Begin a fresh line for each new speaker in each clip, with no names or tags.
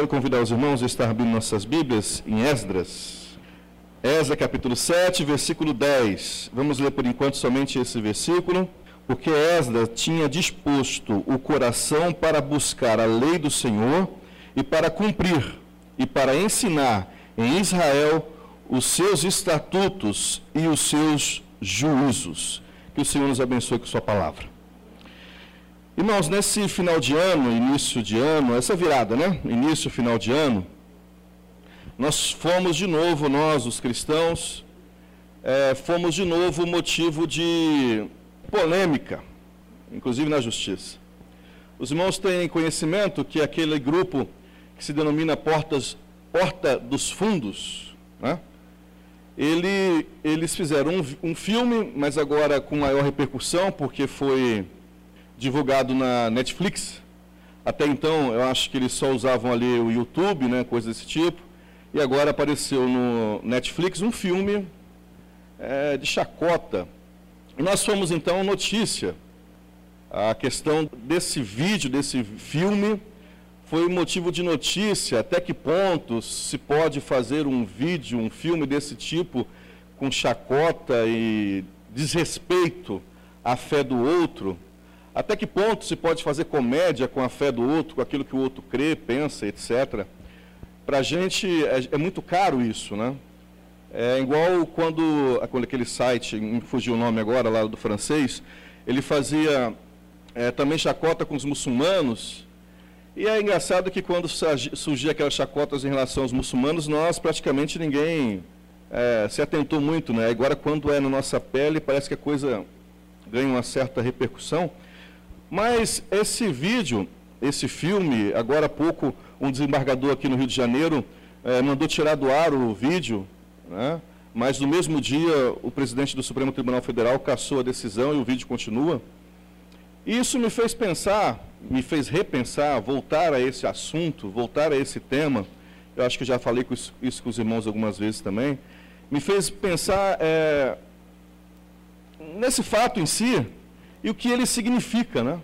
Quero convidar os irmãos a estar abrindo nossas Bíblias em Esdras. Esdras capítulo 7, versículo 10. Vamos ler por enquanto somente esse versículo, porque Esdras tinha disposto o coração para buscar a lei do Senhor e para cumprir e para ensinar em Israel os seus estatutos e os seus juízos. Que o Senhor nos abençoe com sua palavra. Irmãos, nesse final de ano, início de ano, essa virada, né? Início, final de ano, nós fomos de novo, nós, os cristãos, é, fomos de novo motivo de polêmica, inclusive na justiça. Os irmãos têm conhecimento que aquele grupo que se denomina Portas, Porta dos Fundos, né? Ele, eles fizeram um, um filme, mas agora com maior repercussão, porque foi divulgado na Netflix. Até então, eu acho que eles só usavam ali o YouTube, né, coisa desse tipo. E agora apareceu no Netflix um filme é, de chacota. E nós fomos então notícia. A questão desse vídeo, desse filme, foi motivo de notícia. Até que ponto se pode fazer um vídeo, um filme desse tipo, com chacota e desrespeito à fé do outro? Até que ponto se pode fazer comédia com a fé do outro, com aquilo que o outro crê, pensa, etc. Para a gente é, é, muito caro isso, né? É igual quando, quando aquele site, me fugiu o nome agora, lá do francês, ele fazia é, também chacota com os muçulmanos. E é engraçado que quando surgia aquelas chacotas em relação aos muçulmanos, nós praticamente ninguém é, se atentou muito, né? Agora, quando é na nossa pele, parece que a coisa ganha uma certa repercussão. Mas esse vídeo, esse filme, agora há pouco, um desembargador aqui no Rio de Janeiro eh, mandou tirar do ar o vídeo, né? mas no mesmo dia o presidente do Supremo Tribunal Federal cassou a decisão e o vídeo continua. Isso me fez pensar, me fez repensar, voltar a esse assunto, voltar a esse tema. Eu acho que já falei isso, isso com os irmãos algumas vezes também. Me fez pensar é, nesse fato em si, e o que ele significa, né?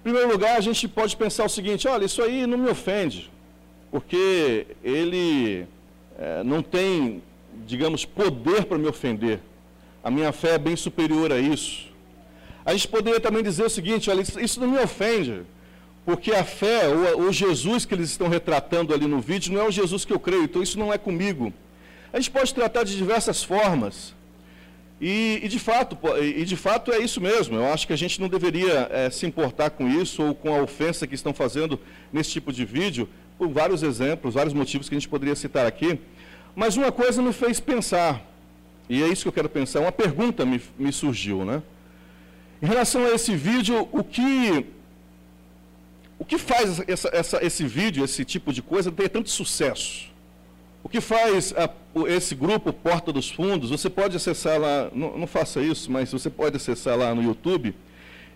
Em primeiro lugar, a gente pode pensar o seguinte: olha, isso aí não me ofende, porque ele é, não tem, digamos, poder para me ofender. A minha fé é bem superior a isso. A gente poderia também dizer o seguinte: olha, isso, não me ofende, porque a fé, o, o Jesus que eles estão retratando ali no vídeo, não é o Jesus que eu creio, então isso não é comigo. A gente pode tratar de diversas formas. E, e, de fato, e de fato é isso mesmo. Eu acho que a gente não deveria é, se importar com isso ou com a ofensa que estão fazendo nesse tipo de vídeo, por vários exemplos, vários motivos que a gente poderia citar aqui. Mas uma coisa me fez pensar, e é isso que eu quero pensar, uma pergunta me, me surgiu, né? Em relação a esse vídeo, o que, o que faz essa, essa, esse vídeo, esse tipo de coisa, ter tanto sucesso? O que faz a, esse grupo Porta dos Fundos? Você pode acessar lá, não, não, faça isso, mas você pode acessar lá no YouTube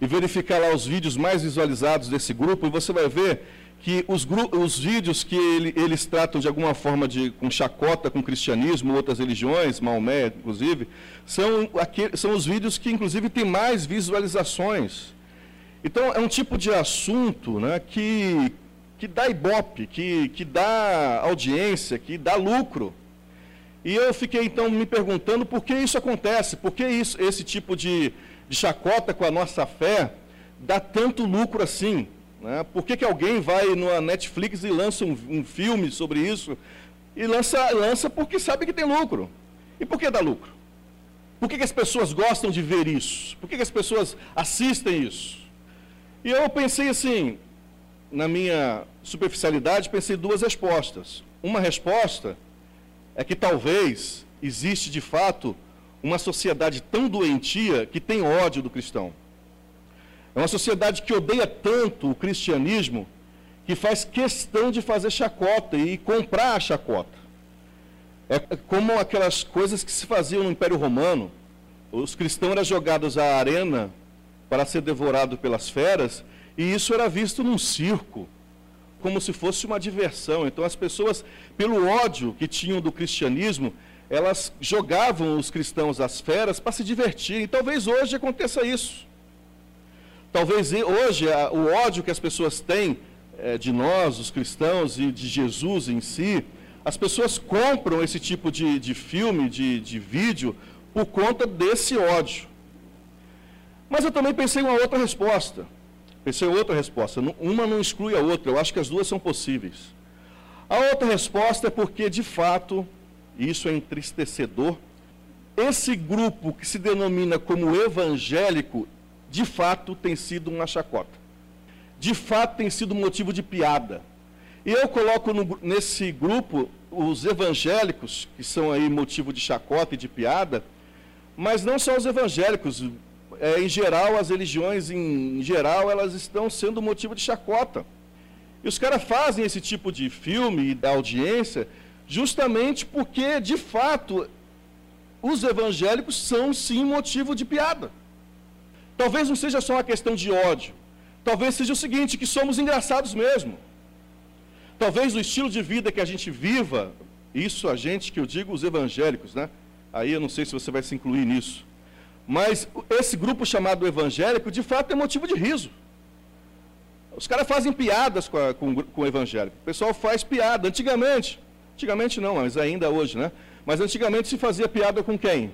e verificar lá os vídeos mais visualizados desse grupo e você vai ver que os, os vídeos que ele, eles tratam de alguma forma de com chacota com cristianismo, outras religiões, Maomé, inclusive, são, aquele, são os vídeos que inclusive têm mais visualizações. Então é um tipo de assunto né, que, que dá ibope, que, que dá audiência, que dá lucro. E eu fiquei então me perguntando por que isso acontece, por que isso, esse tipo de, de chacota com a nossa fé dá tanto lucro assim. Né? Por que, que alguém vai na Netflix e lança um, um filme sobre isso? E lança, lança porque sabe que tem lucro. E por que dá lucro? Por que, que as pessoas gostam de ver isso? Por que, que as pessoas assistem isso? E eu pensei assim, na minha superficialidade, pensei duas respostas. Uma resposta é que talvez existe de fato uma sociedade tão doentia que tem ódio do cristão. É uma sociedade que odeia tanto o cristianismo que faz questão de fazer chacota e comprar a chacota. É como aquelas coisas que se faziam no Império Romano. Os cristãos eram jogados à arena para ser devorados pelas feras e isso era visto num circo, como se fosse uma diversão. Então as pessoas, pelo ódio que tinham do cristianismo, elas jogavam os cristãos às feras para se divertir. E talvez hoje aconteça isso. Talvez hoje o ódio que as pessoas têm é, de nós, os cristãos, e de Jesus em si, as pessoas compram esse tipo de, de filme, de, de vídeo, por conta desse ódio. Mas eu também pensei em uma outra resposta. Pensei em outra resposta. Uma não exclui a outra, eu acho que as duas são possíveis. A outra resposta é porque, de fato, e isso é entristecedor, esse grupo que se denomina como evangélico, de fato tem sido uma chacota. De fato tem sido motivo de piada. E eu coloco no, nesse grupo os evangélicos, que são aí motivo de chacota e de piada, mas não só os evangélicos. É, em geral, as religiões, em, geral, elas estão sendo motivo de chacota. E os caras fazem esse tipo de filme e da audiência justamente porque, de fato, os evangélicos são sim motivo de piada. Talvez não seja só uma questão de ódio. Talvez seja o seguinte, que somos engraçados mesmo. Talvez o estilo de vida que a gente viva, isso a gente, que eu digo os evangélicos, né? Aí eu não sei se você vai se incluir nisso. Mas esse grupo chamado evangélico, de fato, é motivo de riso. Os caras fazem piadas com, a, com, com o evangélico. O pessoal faz piada. Antigamente, antigamente não, mas ainda hoje, né? Mas antigamente se fazia piada com quem?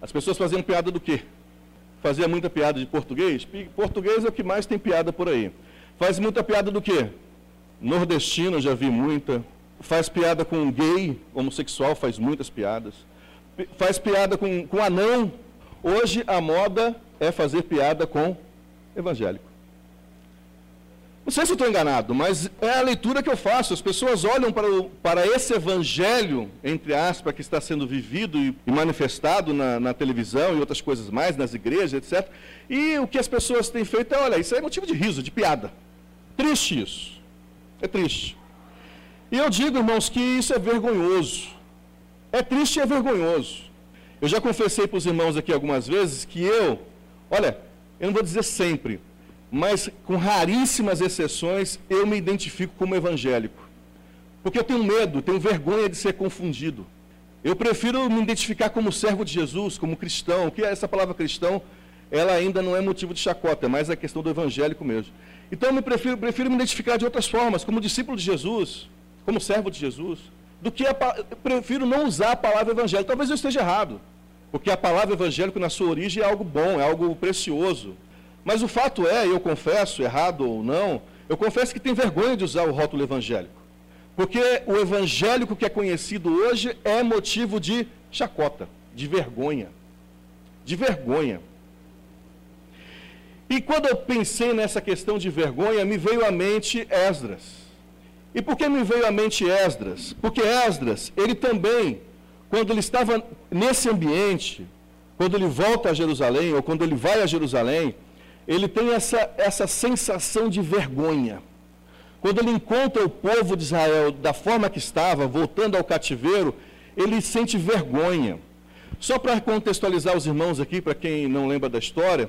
As pessoas faziam piada do quê? Fazia muita piada de português? Português é o que mais tem piada por aí. Faz muita piada do quê? Nordestino, já vi muita. Faz piada com gay, homossexual, faz muitas piadas. Faz piada com, com anão. Hoje a moda é fazer piada com evangélico. Não sei se estou enganado, mas é a leitura que eu faço. As pessoas olham para, o, para esse evangelho, entre aspas, que está sendo vivido e, e manifestado na, na, televisão e outras coisas mais, nas igrejas, etc. E o que as pessoas têm feito é, olha, isso é motivo de riso, de piada. Triste isso. É triste. E eu digo, irmãos, que isso é vergonhoso. É triste e é vergonhoso. Eu já confessei para os irmãos aqui algumas vezes que eu, olha, eu não vou dizer sempre, mas com raríssimas exceções, eu me identifico como evangélico. Porque eu tenho medo, tenho vergonha de ser confundido. Eu prefiro me identificar como servo de Jesus, como cristão, que essa palavra cristão, ela ainda não é motivo de chacota, é mais a questão do evangélico mesmo. Então eu me prefiro, prefiro me identificar de outras formas, como discípulo de Jesus, como servo de Jesus, do que a, prefiro não usar a palavra evangélico. Talvez eu esteja errado, porque a palavra evangélico na sua origem é algo bom, é algo precioso. Mas o fato é, eu confesso, errado ou não, eu confesso que tenho vergonha de usar o rótulo evangélico. Porque o evangélico que é conhecido hoje é motivo de chacota, de vergonha. De vergonha. E quando eu pensei nessa questão de vergonha, me veio à mente Esdras. E por que me veio à mente Esdras? Porque Esdras, ele também, quando ele estava nesse ambiente, quando ele volta a Jerusalém, ou quando ele vai a Jerusalém, ele tem essa, essa sensação de vergonha. Quando ele encontra o povo de Israel da forma que estava, voltando ao cativeiro, ele sente vergonha. Só para contextualizar os irmãos aqui, para quem não lembra da história,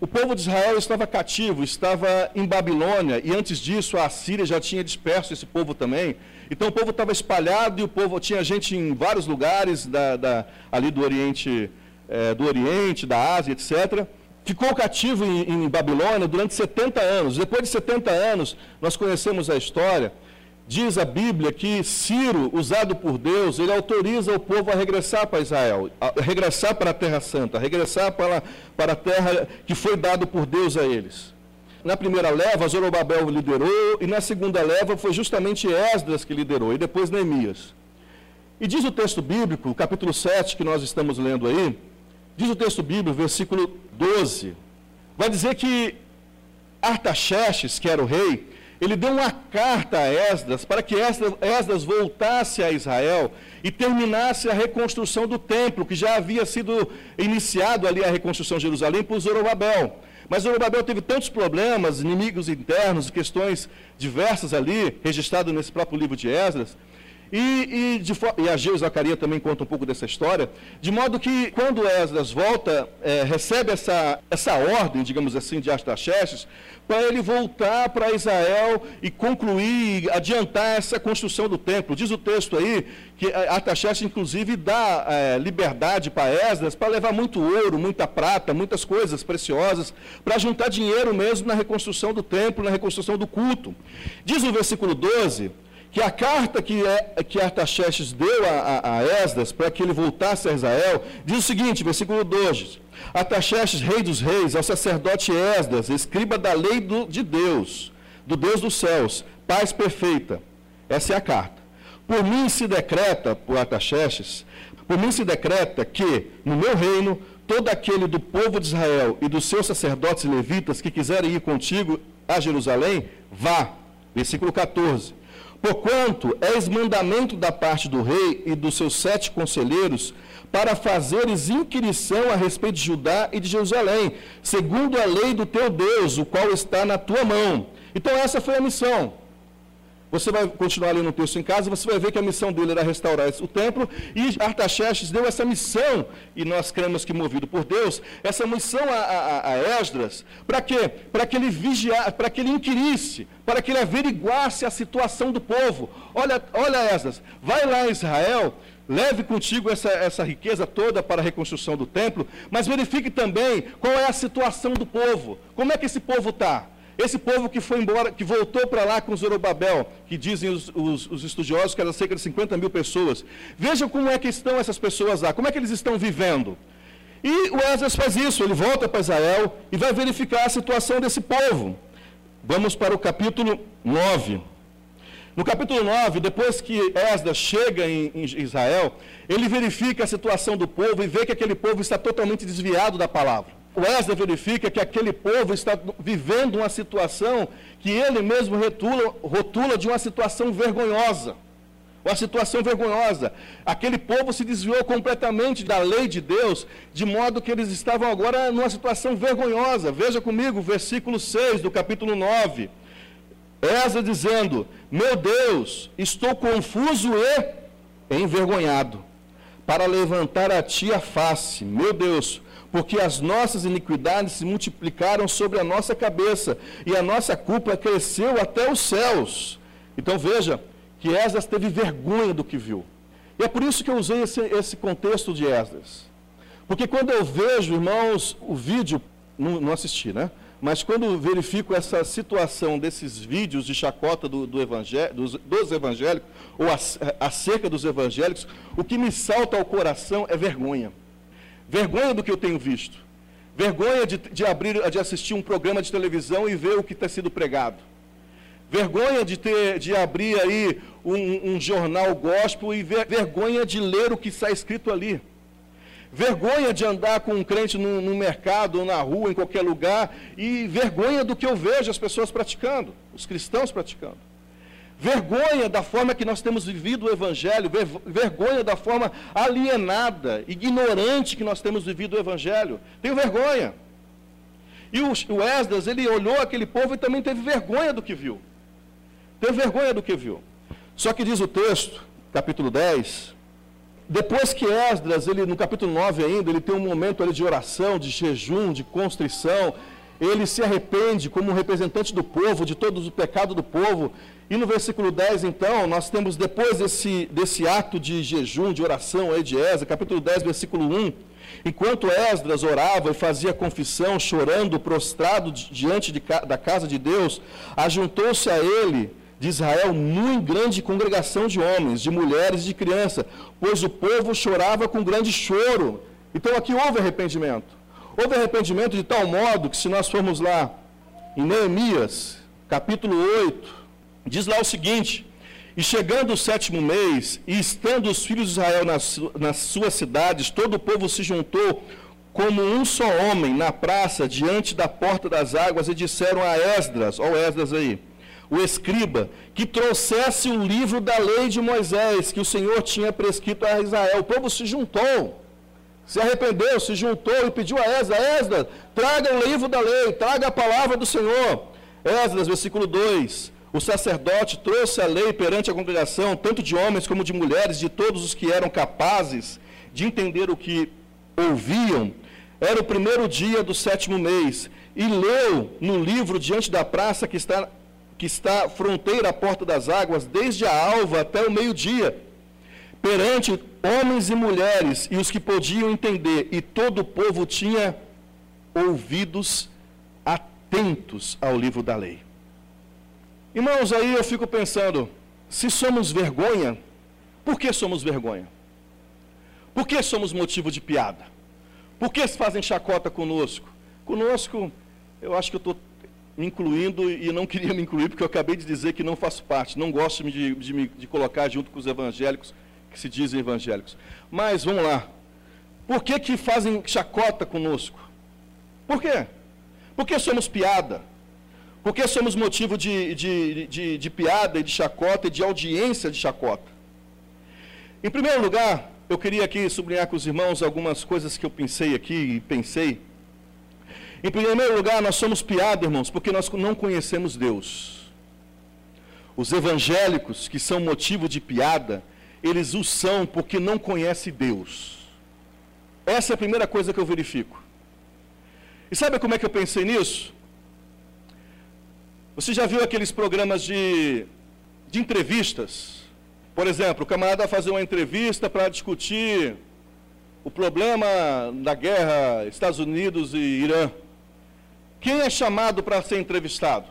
o povo de Israel estava cativo, estava em Babilônia, e antes disso a Síria já tinha disperso esse povo também. Então o povo estava espalhado e o povo tinha gente em vários lugares da, da, ali do Oriente, é, do Oriente, da Ásia, etc. Ficou cativo em, em Babilônia durante 70 anos. Depois de 70 anos, nós conhecemos a história. Diz a Bíblia que Ciro, usado por Deus, ele autoriza o povo a regressar para Israel, a regressar para a Terra Santa, a regressar para, para a terra que foi dado por Deus a eles. Na primeira leva, Zorobabel liderou, e na segunda leva foi justamente Esdras que liderou, e depois Neemias. E diz o texto bíblico, capítulo 7, que nós estamos lendo aí, diz o texto bíblico, versículo 12, vai dizer que Artaxerxes, que era o rei, ele deu uma carta a Esdras para que Esdras voltasse a Israel e terminasse a reconstrução do templo, que já havia sido iniciado ali a reconstrução de Jerusalém por Zorobabel. Mas Zorobabel teve tantos problemas, inimigos internos, questões diversas ali, registrado nesse próprio livro de Esdras, E, e, de, e Ageu e Zacarias também conta um pouco dessa história, de modo que quando Esdras volta, é, recebe essa, essa ordem, digamos assim, de Artaxerxes, para ele voltar para Israel e concluir, adiantar essa construção do templo. Diz o texto aí que é, Artaxerxes, inclusive, dá é, liberdade para Esdras para levar muito ouro, muita prata, muitas coisas preciosas, para juntar dinheiro mesmo na reconstrução do templo, na reconstrução do culto. Diz o versículo 12 que a carta que, é, que Artaxerxes deu a, a, a Esdras para que ele voltasse a Israel, diz o seguinte, versículo 12: Artaxerxes, rei dos reis, ao sacerdote Esdras, escriba da lei do, de Deus, do Deus dos céus, paz perfeita. Essa é a carta. Por mim se decreta, por Artaxerxes, por mim se decreta que, no meu reino, todo aquele do povo de Israel e dos seus sacerdotes levitas que quiserem ir contigo a Jerusalém, vá. Versículo 14. Porquanto és mandamento da parte do rei e dos seus sete conselheiros para fazeres inquirição a respeito de Judá e de Jerusalém, segundo a lei do teu Deus, o qual está na tua mão. Então essa foi a missão. Você vai continuar lendo o texto em casa, você vai ver que a missão dele era restaurar o templo, e Artaxerxes deu essa missão, e nós cremos que movido por Deus, essa missão a, a, a Esdras, para quê? Para que ele vigiasse, para que ele inquirisse, para que ele averiguasse a situação do povo. Olha, olha Esdras, vai lá em Israel, leve contigo essa, essa riqueza toda para a reconstrução do templo, mas verifique também qual é a situação do povo, como é que esse povo está. Esse povo que foi embora, que voltou para lá com Zorobabel, que dizem os, os, os, estudiosos que era cerca de 50 mil pessoas. Vejam como é que estão essas pessoas lá, como é que eles estão vivendo. E o Esdras faz isso, ele volta para Israel e vai verificar a situação desse povo. Vamos para o capítulo 9. No capítulo 9, depois que Esdras chega em, em Israel, ele verifica a situação do povo e vê que aquele povo está totalmente desviado da palavra. Wesley verifica que aquele povo está vivendo uma situação que ele mesmo rotula, rotula de uma situação vergonhosa. Uma situação vergonhosa. Aquele povo se desviou completamente da lei de Deus, de modo que eles estavam agora numa situação vergonhosa. Veja comigo, versículo 6 do capítulo 9. Esa dizendo: Meu Deus, estou confuso e envergonhado, para levantar a ti a face. Meu Deus, porque as nossas iniquidades se multiplicaram sobre a nossa cabeça, e a nossa culpa cresceu até os céus. Então veja que Esdras teve vergonha do que viu. E é por isso que eu usei esse, esse contexto de Esdras. Porque quando eu vejo, irmãos, o vídeo, não, não assisti, né? Mas quando verifico essa situação desses vídeos de chacota do, do dos, dos, evangélicos, ou acerca dos evangélicos, o que me salta ao coração é vergonha. Vergonha do que eu tenho visto. Vergonha de, de, abrir, de assistir um programa de televisão e ver o que está sendo pregado. Vergonha de, ter, de abrir aí um, um jornal gospel e ver, vergonha de ler o que está escrito ali. Vergonha de andar com um crente no, no mercado ou na rua, em qualquer lugar, e vergonha do que eu vejo as pessoas praticando, os cristãos praticando vergonha da forma que nós temos vivido o Evangelho, vergonha da forma alienada, ignorante que nós temos vivido o Evangelho. Tenho vergonha. E o, o Esdras, ele olhou aquele povo e também teve vergonha do que viu. Teve vergonha do que viu. Só que diz o texto, capítulo 10, depois que Esdras, ele, no capítulo 9 ainda, ele tem um momento ali de oração, de jejum, de constrição, ele se arrepende como representante do povo, de todos os pecados do povo, e no versículo 10, então, nós temos, depois desse, desse ato de jejum, de oração aí de Esdras, capítulo 10, versículo 1, enquanto Esdras orava e fazia confissão, chorando, prostrado diante de, da casa de Deus, ajuntou-se a ele de Israel muito grande congregação de homens, de mulheres e de crianças, pois o povo chorava com grande choro. Então aqui houve arrependimento. Houve arrependimento de tal modo que, se nós formos lá em Neemias, capítulo 8, Diz lá o seguinte: E chegando o sétimo mês, e estando os filhos de Israel nas, nas suas cidades, todo o povo se juntou como um só homem na praça, diante da porta das águas, e disseram a Esdras, ó Esdras aí, o escriba, que trouxesse o livro da lei de Moisés, que o Senhor tinha prescrito a Israel. O povo se juntou, se arrependeu, se juntou e pediu a Esdras, Esdras, traga o livro da lei, traga a palavra do Senhor. Esdras, versículo 2, O sacerdote trouxe a lei perante a congregação, tanto de homens como de mulheres, de todos os que eram capazes de entender o que ouviam. Era o primeiro dia do sétimo mês, e leu no livro diante da praça que está, que está fronteira à porta das águas, desde a alva até o meio-dia, perante homens e mulheres, e os que podiam entender, e todo o povo tinha ouvidos atentos ao livro da lei. Irmãos, aí eu fico pensando, se somos vergonha, por que somos vergonha? Por que somos motivo de piada? Por que fazem chacota conosco? Conosco, eu acho que eu estou me incluindo e não queria me incluir, porque eu acabei de dizer que não faço parte, não gosto de, de, de colocar junto com os evangélicos, que se dizem evangélicos. Mas, vamos lá. Por que, que fazem chacota conosco? Por quê? Porque somos piada. Porque somos motivo de, de, de, de piada e de chacota e de audiência de chacota. Em primeiro lugar, eu queria aqui sublinhar com os irmãos algumas coisas que eu pensei aqui e pensei. Em primeiro lugar, nós somos piada, irmãos, porque nós não conhecemos Deus. Os evangélicos, que são motivo de piada, eles o são porque não conhecem Deus. Essa é a primeira coisa que eu verifico. E sabe como é que eu pensei nisso? Você já viu aqueles programas de, de entrevistas? Por exemplo, o camarada fazer uma entrevista para discutir o problema da guerra Estados Unidos e Irã. Quem é chamado para ser entrevistado?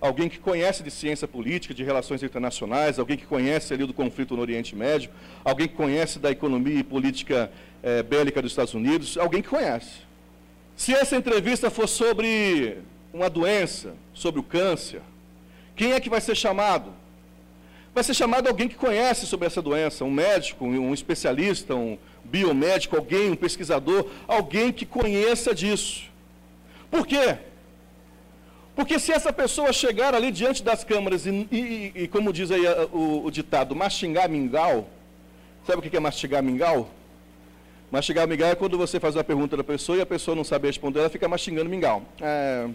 Alguém que conhece de ciência política, de relações internacionais, alguém que conhece ali do conflito no Oriente Médio, alguém que conhece da economia e política é, bélica dos Estados Unidos, alguém que conhece. Se essa entrevista for sobre uma doença, sobre o câncer, quem é que vai ser chamado? Vai ser chamado alguém que conhece sobre essa doença, um médico, um especialista, um biomédico, alguém, um pesquisador, alguém que conheça disso. Por quê? Porque se essa pessoa chegar ali diante das câmaras e, e, e como diz aí o, o, ditado, mastigar mingau, sabe o que é mastigar mingau? Mastigar mingau é quando você faz uma pergunta da pessoa e a pessoa não sabe responder, ela fica mastigando mingau. É,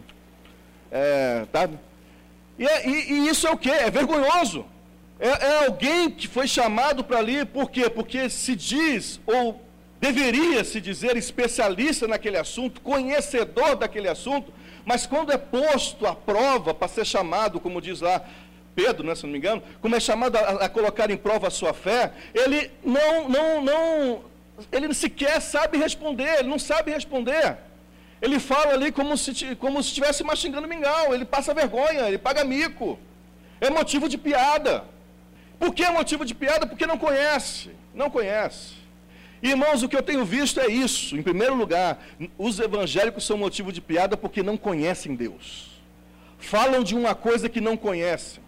é, tá? E, é, e, e, isso é o quê? É vergonhoso. É, é alguém que foi chamado para ali, por quê? Porque se diz, ou deveria se dizer, especialista naquele assunto, conhecedor daquele assunto, mas quando é posto à prova para ser chamado, como diz lá Pedro, né, se não me engano, como é chamado a, a colocar em prova a sua fé, ele não, não, não, ele sequer sabe responder, ele não sabe responder. Ele fala ali como se, como se estivesse mastigando mingau, ele passa vergonha, ele paga mico. É motivo de piada. Por que é motivo de piada? Porque não conhece, não conhece. Irmãos, o que eu tenho visto é isso. Em primeiro lugar, os evangélicos são motivo de piada porque não conhecem Deus. Falam de uma coisa que não conhecem.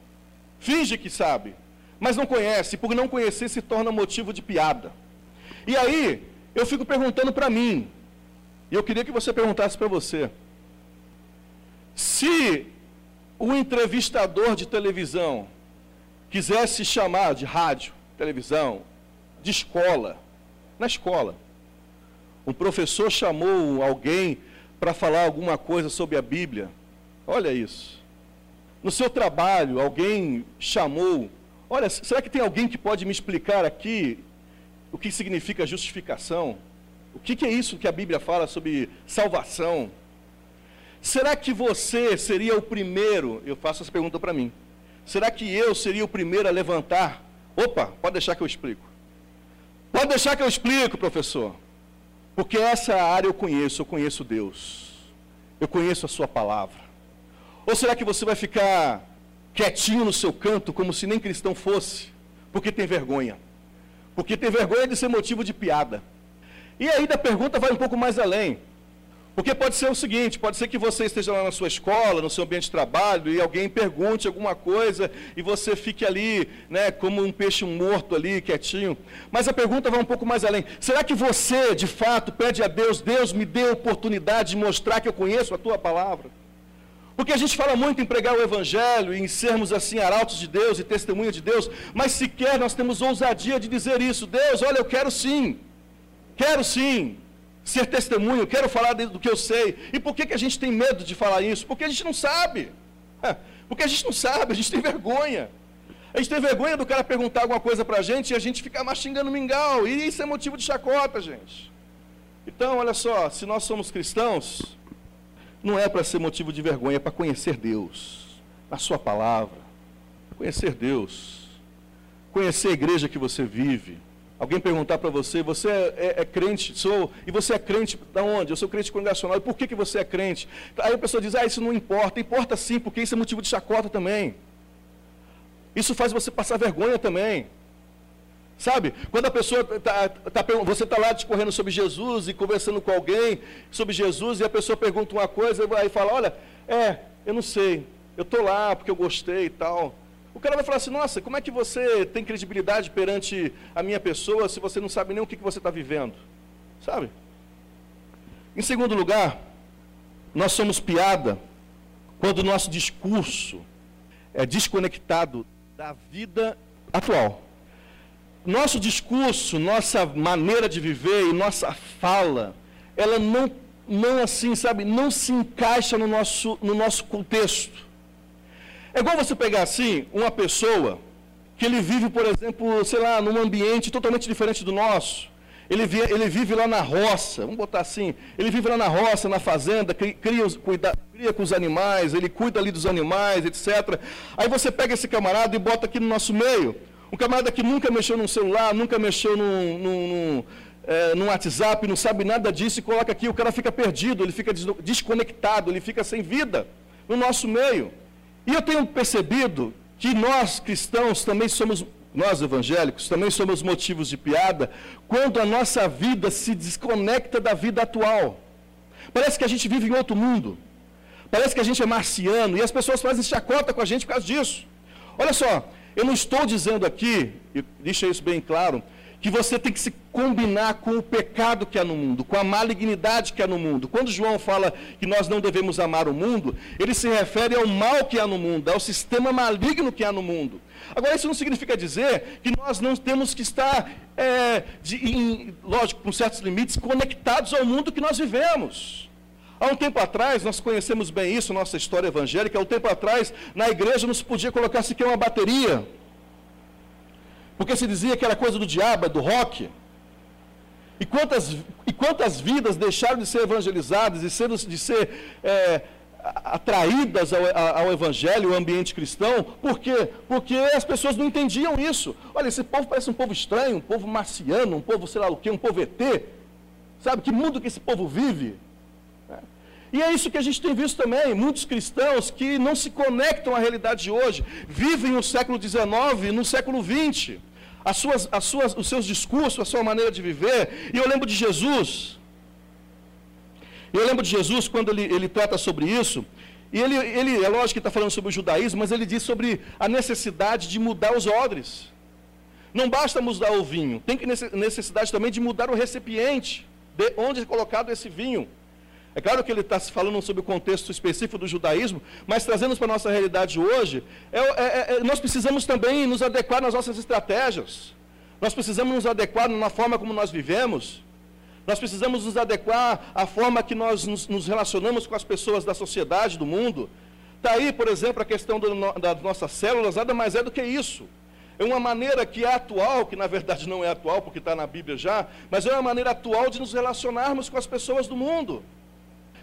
Finge que sabe, mas não conhece. Por não conhecer se torna motivo de piada. E aí, eu fico perguntando para mim, e eu queria que você perguntasse para você: se o entrevistador de televisão quisesse chamar de rádio, televisão, de escola, na escola, um professor chamou alguém para falar alguma coisa sobre a Bíblia, olha isso. No seu trabalho, alguém chamou, olha, será que tem alguém que pode me explicar aqui o que significa justificação? O que, que é isso que a Bíblia fala sobre salvação? Será que você seria o primeiro? Eu faço essa pergunta para mim. Será que eu seria o primeiro a levantar? Opa, pode deixar que eu explico. Pode deixar que eu explico, professor. Porque essa área eu conheço, eu conheço Deus. Eu conheço a sua palavra. Ou será que você vai ficar quietinho no seu canto, como se nem cristão fosse, porque tem vergonha? Porque tem vergonha de ser motivo de piada. E aí da pergunta vai um pouco mais além. Porque pode ser o seguinte, pode ser que você esteja lá na sua escola, no seu ambiente de trabalho, e alguém pergunte alguma coisa, e você fique ali, né, como um peixe morto ali, quietinho. Mas a pergunta vai um pouco mais além. Será que você, de fato, pede a Deus, Deus me dê a oportunidade de mostrar que eu conheço a tua palavra? Porque a gente fala muito em pregar o Evangelho em sermos assim arautos de Deus e testemunha de Deus, mas sequer nós temos ousadia de dizer isso. Deus, olha, eu quero sim. Quero sim ser testemunho, quero falar do que eu sei. E por que, que a gente tem medo de falar isso? Porque a gente não sabe. Porque a gente não sabe, a gente tem vergonha. A gente tem vergonha do cara perguntar alguma coisa para a gente e a gente ficar mastigando mingau. E isso é motivo de chacota, gente. Então, olha só, se nós somos cristãos, não é para ser motivo de vergonha, é para conhecer Deus, a Sua palavra, conhecer Deus, conhecer a igreja que você vive. Alguém perguntar para você, você é, é, é, crente, sou, e você é crente da onde? Eu sou crente congregacional, e por que, que você é crente? Aí a pessoa diz, ah, isso não importa. Importa sim, porque isso é motivo de chacota também. Isso faz você passar vergonha também. Sabe? Quando a pessoa tá, tá, você está lá discorrendo sobre Jesus e conversando com alguém sobre Jesus, e a pessoa pergunta uma coisa e fala, olha, é, eu não sei, eu estou lá porque eu gostei e tal. O cara vai falar assim, nossa, como é que você tem credibilidade perante a minha pessoa se você não sabe nem o que, que você está vivendo? Sabe? Em segundo lugar, nós somos piada quando o nosso discurso é desconectado da vida atual nosso discurso, nossa maneira de viver e nossa fala, ela não, não assim, sabe, não se encaixa no nosso, no nosso contexto. É igual você pegar assim, uma pessoa que ele vive, por exemplo, sei lá, num ambiente totalmente diferente do nosso. Ele, ele vive lá na roça, vamos botar assim, ele vive lá na roça, na fazenda, cria, cuida, cria com os animais, ele cuida ali dos animais, etc. Aí você pega esse camarada e bota aqui no nosso meio. Um camarada que nunca mexeu num celular, nunca mexeu num, num, num, é, num WhatsApp, não sabe nada disso e coloca aqui, o cara fica perdido, ele fica desconectado, ele fica sem vida no nosso meio. E eu tenho percebido que nós cristãos também somos, nós evangélicos, também somos motivos de piada quando a nossa vida se desconecta da vida atual. Parece que a gente vive em outro mundo. Parece que a gente é marciano e as pessoas fazem chacota com a gente por causa disso. Olha só, eu não estou dizendo aqui, e deixa isso bem claro, que você tem que se combinar com o pecado que há no mundo, com a malignidade que há no mundo. Quando João fala que nós não devemos amar o mundo, ele se refere ao mal que há no mundo, ao sistema maligno que há no mundo. Agora, isso não significa dizer que nós não temos que estar, é, de, em, lógico, com certos limites, conectados ao mundo que nós vivemos. Há um tempo atrás, nós conhecemos bem isso, nossa história evangélica. Há um tempo atrás, na igreja, não se podia colocar sequer uma bateria. Porque se dizia que era coisa do diabo, do rock. E quantas, e quantas vidas deixaram de ser evangelizadas e ser, de ser é, atraídas ao, ao, evangelho, ao ambiente cristão? Por quê? Porque as pessoas não entendiam isso. Olha, esse povo parece um povo estranho, um povo marciano, um povo sei lá o quê, um povo ET. Sabe que mundo que esse povo vive? E é isso que a gente tem visto também, muitos cristãos que não se conectam à realidade de hoje, vivem no século XIX, no século XX, as suas, as suas, os seus discursos, a sua maneira de viver. E eu lembro de Jesus, eu lembro de Jesus quando ele, ele trata sobre isso, e ele, ele é lógico que está falando sobre o judaísmo, mas ele diz sobre a necessidade de mudar os odres. Não basta mudar o vinho, tem que necessidade também de mudar o recipiente, de onde é colocado esse vinho. É claro que ele está falando sobre o contexto específico do judaísmo, mas trazendo para a nossa realidade hoje, é, é, é, nós precisamos também nos adequar nas nossas estratégias. Nós precisamos nos adequar na forma como nós vivemos. Nós precisamos nos adequar à forma que nós nos, nos relacionamos com as pessoas da sociedade, do mundo. Está aí, por exemplo, a questão do, das nossas células, nada mais é do que isso. É uma maneira que é atual, que na verdade não é atual, porque está na Bíblia já, mas é uma maneira atual de nos relacionarmos com as pessoas do mundo.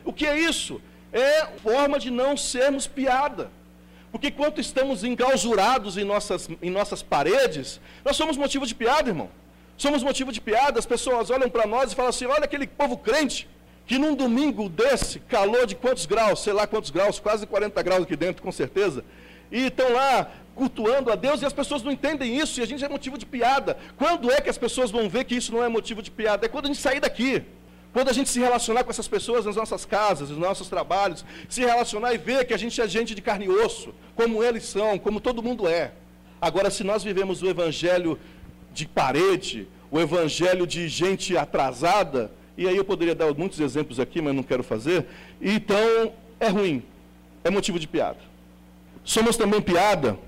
O que é isso? É forma de não sermos piada. Porque quando estamos enclausurados em nossas, em nossas paredes, nós somos motivo de piada, irmão. Somos motivo de piada, as pessoas olham para nós e falam assim: olha aquele povo crente, que num domingo desse, calor de quantos graus, sei lá quantos graus, quase 40 graus aqui dentro, com certeza, e estão lá cultuando a Deus e as pessoas não entendem isso e a gente é motivo de piada. Quando é que as pessoas vão ver que isso não é motivo de piada? É quando a gente sair daqui. Quando a gente se relacionar com essas pessoas nas nossas casas, nos nossos trabalhos, se relacionar e ver que a gente é gente de carne e osso, como eles são, como todo mundo é. Agora, se nós vivemos o evangelho de parede, o evangelho de gente atrasada, e aí eu poderia dar muitos exemplos aqui, mas não quero fazer, então é ruim, é motivo de piada. Somos também piada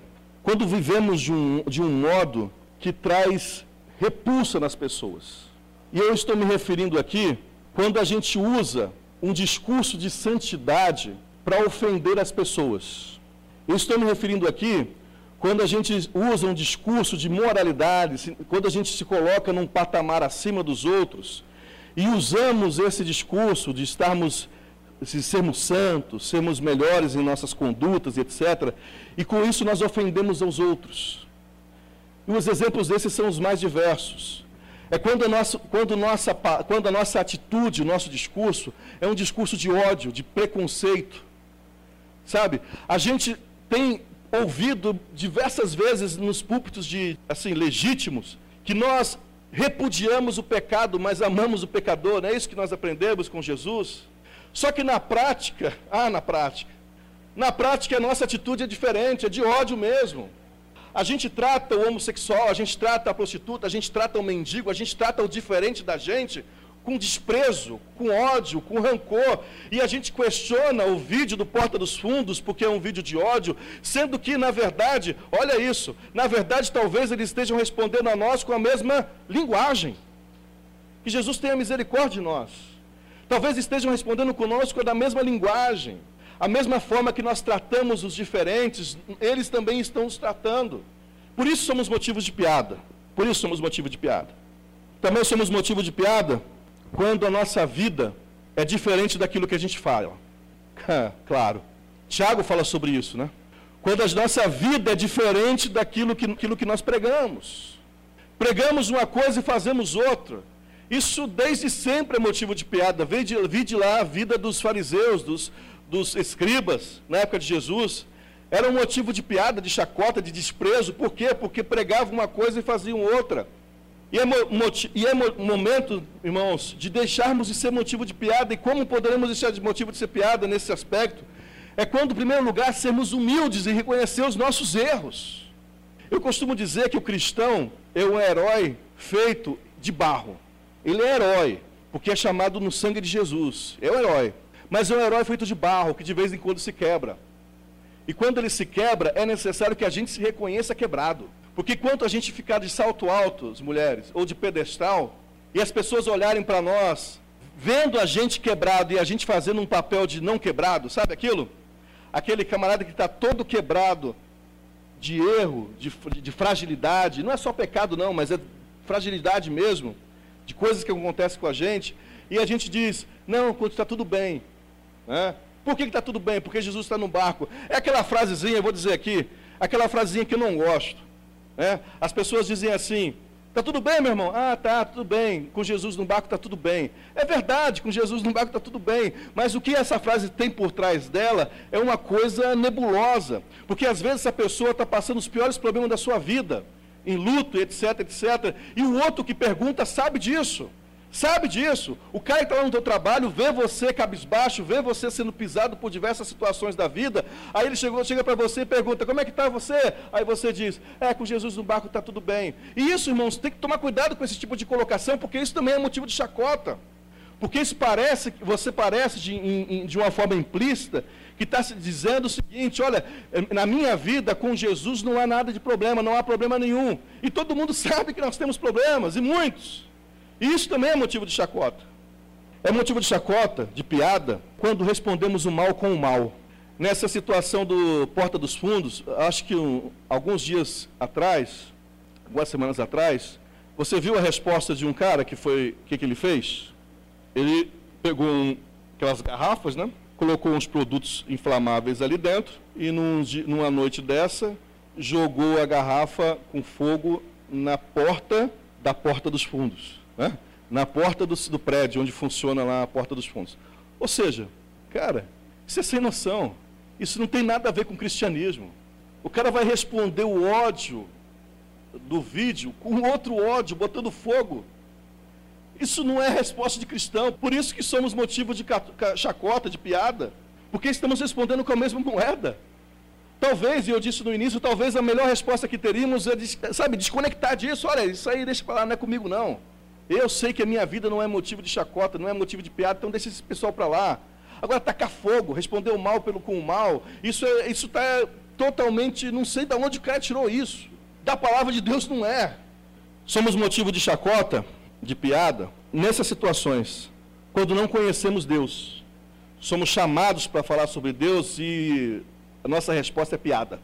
quando vivemos de um, de um modo que traz repulsa nas pessoas. E eu estou me referindo aqui quando a gente usa um discurso de santidade para ofender as pessoas. Eu estou me referindo aqui quando a gente usa um discurso de moralidade, quando a gente se coloca num patamar acima dos outros, e usamos esse discurso de estarmos, de sermos santos, sermos melhores em nossas condutas, etc., e com isso nós ofendemos aos outros. E os exemplos desses são os mais diversos. É quando a, nossa, quando, nossa, quando a nossa atitude, o nosso discurso, é um discurso de ódio, de preconceito. Sabe? A gente tem ouvido diversas vezes nos púlpitos de assim legítimos que nós repudiamos o pecado, mas amamos o pecador. Não é isso que nós aprendemos com Jesus? Só que na prática, ah, na prática, na prática a nossa atitude é diferente, é de ódio mesmo. A gente trata o homossexual, a gente trata a prostituta, a gente trata o mendigo, a gente trata o diferente da gente com desprezo, com ódio, com rancor, e a gente questiona o vídeo do Porta dos Fundos porque é um vídeo de ódio, sendo que, na verdade, olha isso, na verdade, talvez eles estejam respondendo a nós com a mesma linguagem. Que Jesus tenha misericórdia de nós. Talvez estejam respondendo conosco da mesma linguagem. A mesma forma que nós tratamos os diferentes, eles também estão nos tratando. Por isso somos motivo de piada. Por isso somos motivo de piada. Também somos motivo de piada quando a nossa vida é diferente daquilo que a gente fala. claro. Tiago fala sobre isso, né? Quando a nossa vida é diferente daquilo que, que nós pregamos. Pregamos uma coisa e fazemos outra. Isso desde sempre é motivo de piada. Vide, vide lá a vida dos fariseus, dos, dos escribas, na época de Jesus. Era um motivo de piada, de chacota, de desprezo. Por quê? Porque pregavam uma coisa e faziam outra. E é, e é momento, irmãos, de deixarmos de ser motivo de piada. E como poderemos deixar de motivo de ser piada nesse aspecto? É quando, em primeiro lugar, sermos humildes e reconhecer os nossos erros. Eu costumo dizer que o cristão é um herói feito de barro. Ele é herói, porque é chamado no sangue de Jesus. É um herói. Mas é um herói feito de barro, que de vez em quando se quebra. E quando ele se quebra, é necessário que a gente se reconheça quebrado. Porque quanto a gente ficar de salto alto, as mulheres, ou de pedestal, e as pessoas olharem para nós, vendo a gente quebrado e a gente fazendo um papel de não quebrado, sabe aquilo? Aquele camarada que está todo quebrado de erro, de, de fragilidade, não é só pecado não, mas é fragilidade mesmo, de coisas que acontecem com a gente, e a gente diz, não, está tudo bem. Né? Por que está tudo bem? Porque Jesus está no barco. É aquela frasezinha, eu vou dizer aqui, aquela frasezinha que eu não gosto. É? As pessoas dizem assim: Está tudo bem, meu irmão? Ah, tá, tudo bem. Com Jesus no barco está tudo bem. É verdade, com Jesus no barco está tudo bem. Mas o que essa frase tem por trás dela é uma coisa nebulosa. Porque às vezes a pessoa está passando os piores problemas da sua vida, em luto, etc, etc. E o outro que pergunta sabe disso. Sabe disso? O cara que está lá no teu trabalho, vê você cabisbaixo, vê você sendo pisado por diversas situações da vida. Aí ele chegou, chega para você e pergunta: Como é que está você? Aí você diz: É, com Jesus no barco está tudo bem. E isso, irmãos, tem que tomar cuidado com esse tipo de colocação, porque isso também é motivo de chacota. Porque isso parece, você parece de, de uma forma implícita, que está dizendo o seguinte: olha, na minha vida com Jesus não há nada de problema, não há problema nenhum. E todo mundo sabe que nós temos problemas, e muitos. Isso também é motivo de chacota. É motivo de chacota, de piada, quando respondemos o mal com o mal. Nessa situação do Porta dos Fundos, acho que um, alguns dias atrás, algumas semanas atrás, você viu a resposta de um cara que foi, o que, que ele fez? Ele pegou um, aquelas garrafas, né? colocou uns produtos inflamáveis ali dentro e num, numa noite dessa jogou a garrafa com fogo na porta da porta dos fundos né? na porta do, do prédio, onde funciona lá a porta dos fundos. Ou seja, cara, isso é sem noção. Isso não tem nada a ver com cristianismo. O cara vai responder o ódio do vídeo com outro ódio, botando fogo. Isso não é resposta de cristão. Por isso que somos motivo de chacota, de piada. Porque estamos respondendo com a mesma moeda. Talvez, e eu disse no início, talvez a melhor resposta que teríamos é, sabe, desconectar disso. Olha, isso aí deixa para lá, não é comigo não. Eu sei que a minha vida não é motivo de chacota, não é motivo de piada, então deixa esse pessoal para lá. Agora, tacar fogo, responder o mal pelo com o mal, isso é, está totalmente, não sei de onde o cara tirou isso. Da palavra de Deus não é. Somos motivo de chacota, de piada, nessas situações, quando não conhecemos Deus. Somos chamados para falar sobre Deus e a nossa resposta é piada.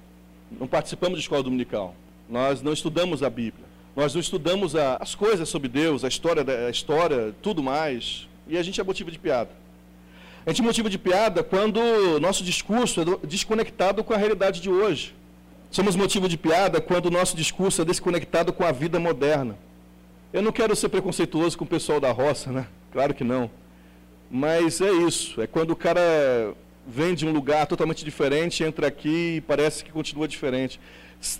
Não participamos de escola dominical. Nós não estudamos a Bíblia. Nós não estudamos a, as coisas sobre Deus, a história, a história, tudo mais. E a gente é motivo de piada. A gente é motivo de piada quando nosso discurso é desconectado com a realidade de hoje. Somos motivo de piada quando o nosso discurso é desconectado com a vida moderna. Eu não quero ser preconceituoso com o pessoal da roça, né? Claro que não. Mas é isso. É quando o cara vem de um lugar totalmente diferente, entra aqui e parece que continua diferente.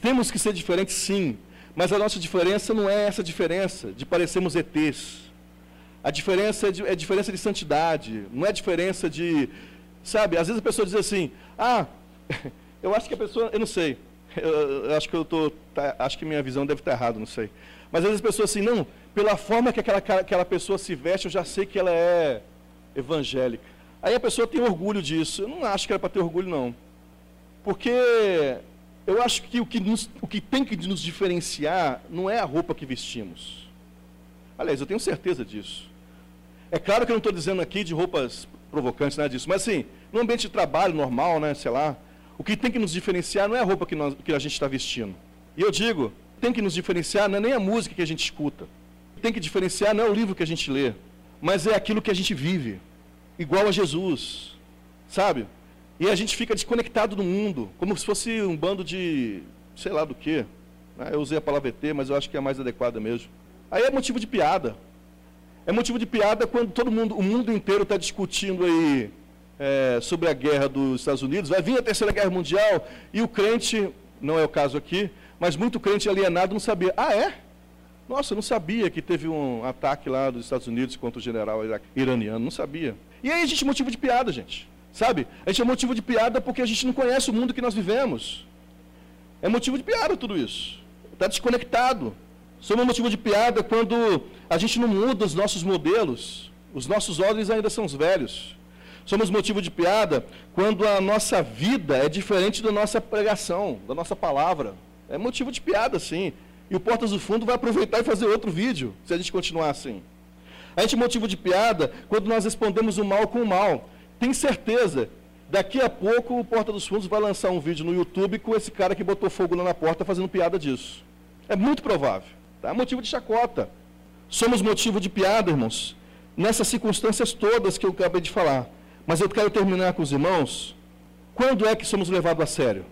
Temos que ser diferentes, sim. Mas a nossa diferença não é essa diferença de parecermos ETs. A diferença é, de, é diferença de santidade, não é diferença de. Sabe, às vezes a pessoa diz assim, ah, eu acho que a pessoa, eu não sei, eu, eu acho que eu tô, tá, acho que minha visão deve estar errada, não sei. Mas às vezes a pessoa assim, não, pela forma que aquela, aquela pessoa se veste, eu já sei que ela é evangélica. Aí a pessoa tem orgulho disso. Eu não acho que era para ter orgulho, não. Porque eu acho que o que, nos, o que tem que nos diferenciar não é a roupa que vestimos. Aliás, eu tenho certeza disso. É claro que eu não estou dizendo aqui de roupas provocantes, nada disso, mas assim, no ambiente de trabalho normal, né, sei lá, o que tem que nos diferenciar não é a roupa que, nós, que a gente está vestindo. E eu digo, tem que nos diferenciar não é nem a música que a gente escuta. Tem que diferenciar não é o livro que a gente lê, mas é aquilo que a gente vive, igual a Jesus, sabe? E a gente fica desconectado do mundo, como se fosse um bando de, sei lá do que. Né? Eu usei a palavra ET, mas eu acho que é mais adequada mesmo. Aí é motivo de piada. É motivo de piada quando todo mundo, o mundo inteiro está discutindo aí é, sobre a guerra dos Estados Unidos. Vai vir a terceira guerra mundial e o crente, não é o caso aqui, mas muito crente alienado não sabia. Ah, é? Nossa, eu não sabia que teve um ataque lá dos Estados Unidos contra o general iraniano. Não sabia. E aí a gente motivo de piada, gente. Sabe? A gente é motivo de piada porque a gente não conhece o mundo que nós vivemos. É motivo de piada tudo isso. Está desconectado. Somos motivo de piada quando a gente não muda os nossos modelos. Os nossos olhos ainda são os velhos. Somos motivo de piada quando a nossa vida é diferente da nossa pregação, da nossa palavra. É motivo de piada, sim. E o Portas do Fundo vai aproveitar e fazer outro vídeo, se a gente continuar assim. A gente é motivo de piada quando nós respondemos o mal com o mal. Tem certeza, daqui a pouco o Porta dos Fundos vai lançar um vídeo no YouTube com esse cara que botou fogo lá na porta fazendo piada disso. É muito provável. Tá? Motivo de chacota. Somos motivo de piada, irmãos, nessas circunstâncias todas que eu acabei de falar. Mas eu quero terminar com os irmãos. Quando é que somos levados a sério?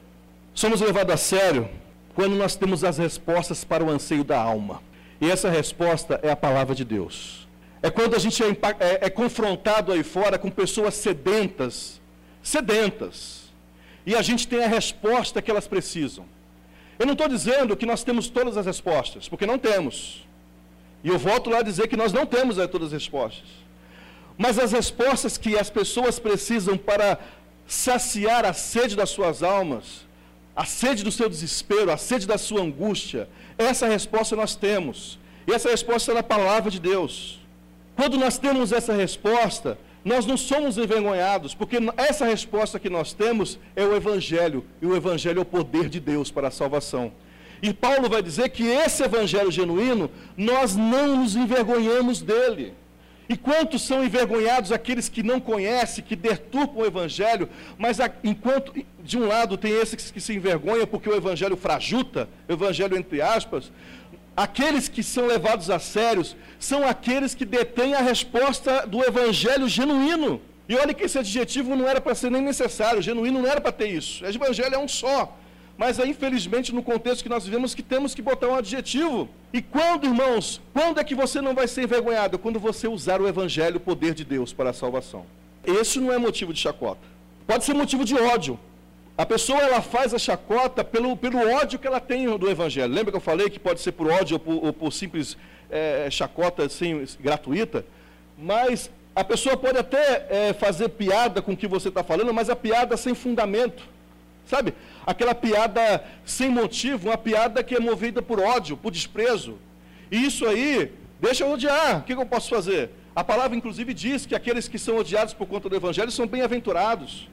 Somos levados a sério quando nós temos as respostas para o anseio da alma. E essa resposta é a palavra de Deus. É quando a gente é, é, é confrontado aí fora com pessoas sedentas, sedentas, e a gente tem a resposta que elas precisam. Eu não estou dizendo que nós temos todas as respostas, porque não temos. E eu volto lá a dizer que nós não temos todas as respostas. Mas as respostas que as pessoas precisam para saciar a sede das suas almas, a sede do seu desespero, a sede da sua angústia, essa resposta nós temos. E essa resposta é na palavra de Deus. Quando nós temos essa resposta, nós não somos envergonhados, porque essa resposta que nós temos é o Evangelho, e o Evangelho é o poder de Deus para a salvação. E Paulo vai dizer que esse Evangelho genuíno, nós não nos envergonhamos dele. E quantos são envergonhados aqueles que não conhecem, que deturpam o Evangelho, mas enquanto, de um lado, tem esses que se envergonham porque o Evangelho frajuta, o Evangelho entre aspas, Aqueles que são levados a sérios são aqueles que detêm a resposta do evangelho genuíno. E olha que esse adjetivo não era para ser nem necessário, genuíno não era para ter isso. O evangelho é um só. Mas aí, infelizmente, no contexto que nós vivemos, que temos que botar um adjetivo. E quando, irmãos, quando é que você não vai ser envergonhado? Quando você usar o evangelho, o poder de Deus para a salvação. Esse não é motivo de chacota. Pode ser motivo de ódio. A pessoa ela faz a chacota pelo, pelo ódio que ela tem do Evangelho. Lembra que eu falei que pode ser por ódio ou por, ou por simples é, chacota assim, gratuita? Mas a pessoa pode até é, fazer piada com o que você está falando, mas a piada sem fundamento. Sabe? Aquela piada sem motivo, uma piada que é movida por ódio, por desprezo. E isso aí, deixa eu odiar. O que, que eu posso fazer? A palavra, inclusive, diz que aqueles que são odiados por conta do Evangelho são bem-aventurados.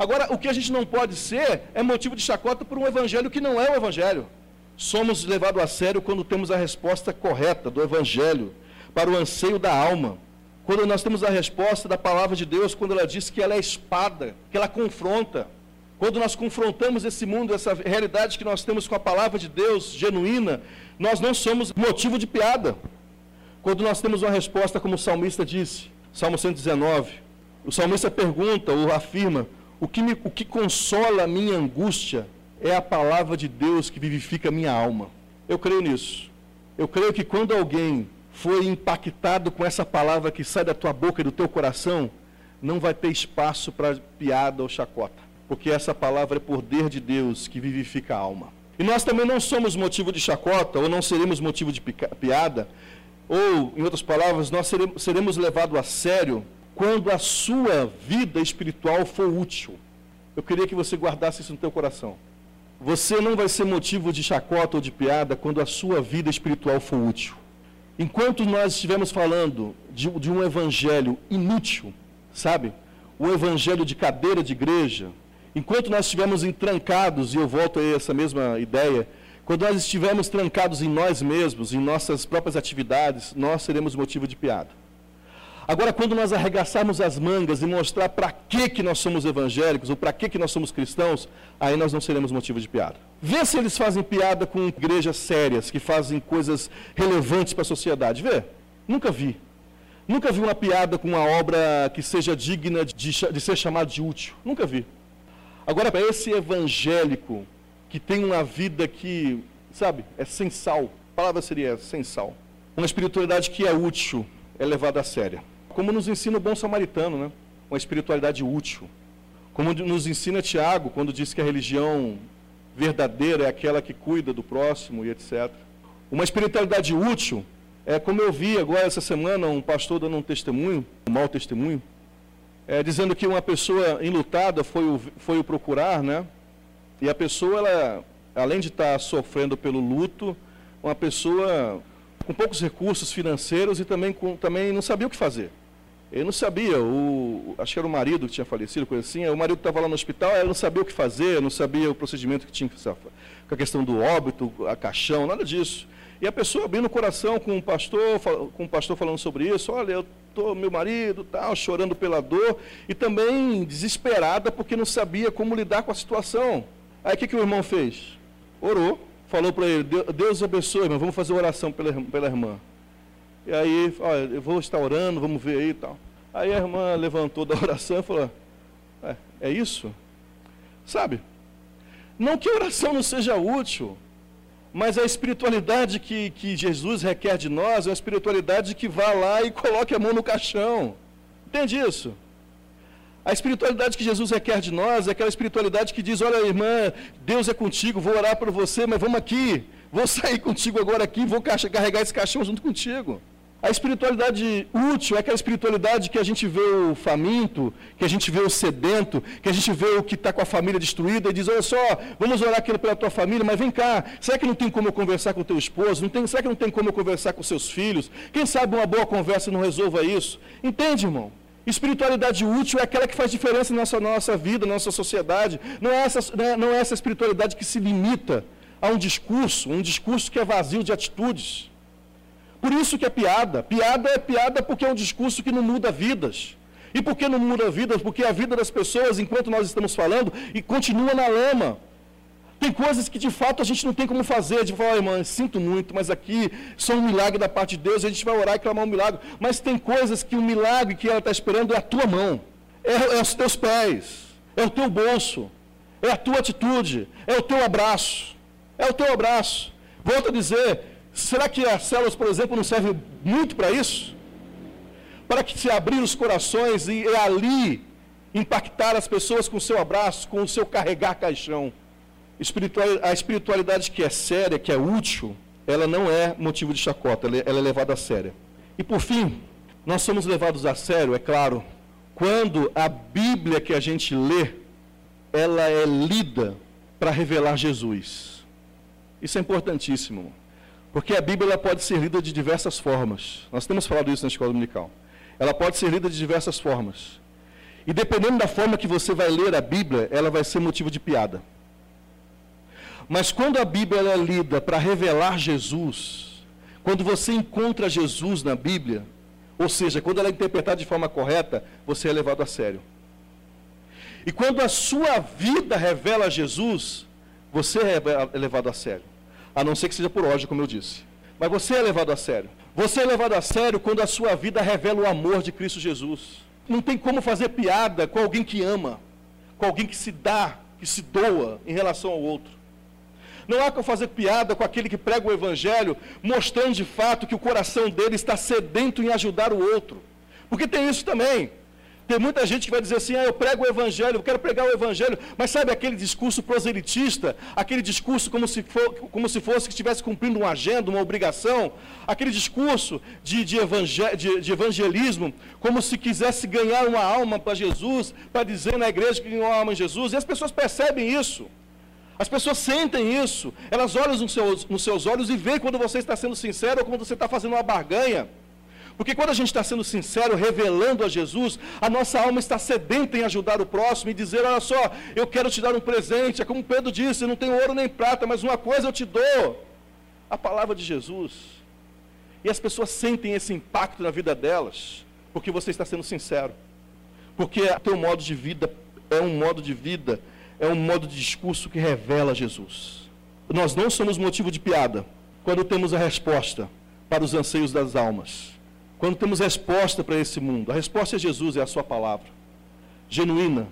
Agora, o que a gente não pode ser é motivo de chacota por um evangelho que não é o evangelho. Somos levados a sério quando temos a resposta correta do evangelho para o anseio da alma. Quando nós temos a resposta da palavra de Deus, quando ela diz que ela é espada, que ela confronta. quando nós confrontamos esse mundo, essa realidade que nós temos com a palavra de Deus genuína, nós não somos motivo de piada. Quando nós temos uma resposta, como o salmista disse, Salmo 119, o salmista pergunta ou afirma: o que, me, o que consola a minha angústia é a palavra de Deus que vivifica a minha alma. Eu creio nisso. Eu creio que quando alguém foi impactado com essa palavra que sai da tua boca e do teu coração, não vai ter espaço para piada ou chacota porque essa palavra é poder de Deus que vivifica a alma. E nós também não somos motivo de chacota, ou não seremos motivo de piada, ou, em outras palavras, nós seremos, seremos levados a sério quando a sua vida espiritual for útil. Eu queria que você guardasse isso no teu coração. Você não vai ser motivo de chacota ou de piada quando a sua vida espiritual for útil. Enquanto nós estivermos falando de, de um evangelho inútil, sabe? O evangelho de cadeira de igreja, Enquanto nós estivermos entrancados, e eu volto a essa mesma ideia, quando nós estivermos trancados em nós mesmos, em nossas próprias atividades, nós seremos motivo de piada. Agora, quando nós arregaçarmos as mangas e mostrar para que, que nós somos evangélicos, ou para que, que nós somos cristãos, aí nós não seremos motivo de piada. Vê se eles fazem piada com igrejas sérias, que fazem coisas relevantes para a sociedade. Vê. Nunca vi. Nunca vi uma piada com uma obra que seja digna de, de ser chamada de útil. Nunca vi. Agora, para esse evangélico que tem uma vida que, sabe, é sem sal, a palavra seria sem sal. Uma espiritualidade que é útil, é levada a séria. Como nos ensina o bom samaritano, né? Uma espiritualidade útil. Como nos ensina Tiago, quando diz que a religião verdadeira é aquela que cuida do próximo e etc. Uma espiritualidade útil é como eu vi agora essa semana um pastor dando um testemunho, um mau testemunho, é, dizendo que uma pessoa enlutada foi o, foi o procurar, né? E a pessoa, ela, além de estar sofrendo pelo luto, uma pessoa com poucos recursos financeiros e também, com, também não sabia o que fazer. Ele não sabia, o, acho que era o marido que tinha falecido, coisa assim, o marido estava lá no hospital, ela não sabia o que fazer, não sabia o procedimento que tinha que fazer, com a questão do óbito, a caixão, nada disso. E a pessoa abrindo o coração com o pastor, com o pastor falando sobre isso, olha, eu tô meu marido, tal, chorando pela dor e também desesperada porque não sabia como lidar com a situação. Aí o que, que o irmão fez? Orou, falou para ele, Deus abençoe, irmão, vamos fazer oração pela, pela irmã. E aí, olha, eu vou estar orando, vamos ver aí e tal. Aí a irmã levantou da oração e falou, é, é isso? Sabe? Não que a oração não seja útil, mas a espiritualidade que, que Jesus requer de nós é uma espiritualidade que vá lá e coloque a mão no caixão. Entende isso? A espiritualidade que Jesus requer de nós é aquela espiritualidade que diz: Olha, irmã, Deus é contigo, vou orar por você, mas vamos aqui, vou sair contigo agora aqui, vou carregar esse caixão junto contigo. A espiritualidade útil é aquela espiritualidade que a gente vê o faminto, que a gente vê o sedento, que a gente vê o que está com a família destruída e diz: Olha só, vamos orar aquilo pela tua família, mas vem cá, será que não tem como eu conversar com o teu esposo? Não tem, será que não tem como eu conversar com seus filhos? Quem sabe uma boa conversa não resolva isso? Entende, irmão? Espiritualidade útil é aquela que faz diferença na nossa, nossa vida, na nossa sociedade. Não é, essa, é, não é essa espiritualidade que se limita a um discurso, um discurso que é vazio de atitudes. Por isso que é piada. Piada é piada porque é um discurso que não muda vidas. E por que não muda vidas? Porque a vida das pessoas, enquanto nós estamos falando, e continua na lama. Tem coisas que de fato a gente não tem como fazer, de falar, irmã, sinto muito, mas aqui só um milagre da parte de Deus, a gente vai orar e clamar um milagre. Mas tem coisas que o milagre que ela está esperando é a tua mão, é, é os teus pés, é o teu bolso, é a tua atitude, é o teu abraço. É o teu abraço. Volto a dizer, Será que as células, por exemplo, não servem muito para isso? Para que se abrir os corações e, e ali impactar as pessoas com o seu abraço, com o seu carregar caixão. A espiritualidade que é séria, que é útil, ela não é motivo de chacota, ela é, é levada a sério. E por fim, nós somos levados a sério, é claro, quando a Bíblia que a gente lê, ela é lida para revelar Jesus. Isso é importantíssimo. Porque a Bíblia pode ser lida de diversas formas. Nós temos falado isso na escola dominical. Ela pode ser lida de diversas formas. E dependendo da forma que você vai ler a Bíblia, ela vai ser motivo de piada. Mas quando a Bíblia é lida para revelar Jesus, quando você encontra Jesus na Bíblia, ou seja, quando ela é interpretada de forma correta, você é levado a sério. E quando a sua vida revela Jesus, você é levado a sério. A não ser que seja por ódio, como eu disse. Mas você é levado a sério. Você é levado a sério quando a sua vida revela o amor de Cristo Jesus. Não tem como fazer piada com alguém que ama, com alguém que se dá, que se doa em relação ao outro. Não há como fazer piada com aquele que prega o Evangelho, mostrando de fato que o coração dele está sedento em ajudar o outro. Porque tem isso também. Tem muita gente que vai dizer assim: ah, eu prego o Evangelho, eu quero pregar o Evangelho, mas sabe aquele discurso proselitista, aquele discurso como se, for, como se fosse que estivesse cumprindo uma agenda, uma obrigação, aquele discurso de, de, evangel, de, de evangelismo, como se quisesse ganhar uma alma para Jesus, para dizer na igreja que ganhou uma alma em Jesus, e as pessoas percebem isso. As pessoas sentem isso, elas olham nos seus, nos seus olhos e veem quando você está sendo sincero ou quando você está fazendo uma barganha. Porque quando a gente está sendo sincero, revelando a Jesus, a nossa alma está sedenta em ajudar o próximo e dizer: Olha só, eu quero te dar um presente. É como Pedro disse: não tenho ouro nem prata, mas uma coisa eu te dou: a palavra de Jesus. E as pessoas sentem esse impacto na vida delas, porque você está sendo sincero. Porque o teu modo de vida é um modo de vida, é um modo de discurso que revela Jesus. Nós não somos motivo de piada quando temos a resposta para os anseios das almas. Quando temos resposta para esse mundo, a resposta é Jesus, é a Sua palavra, genuína.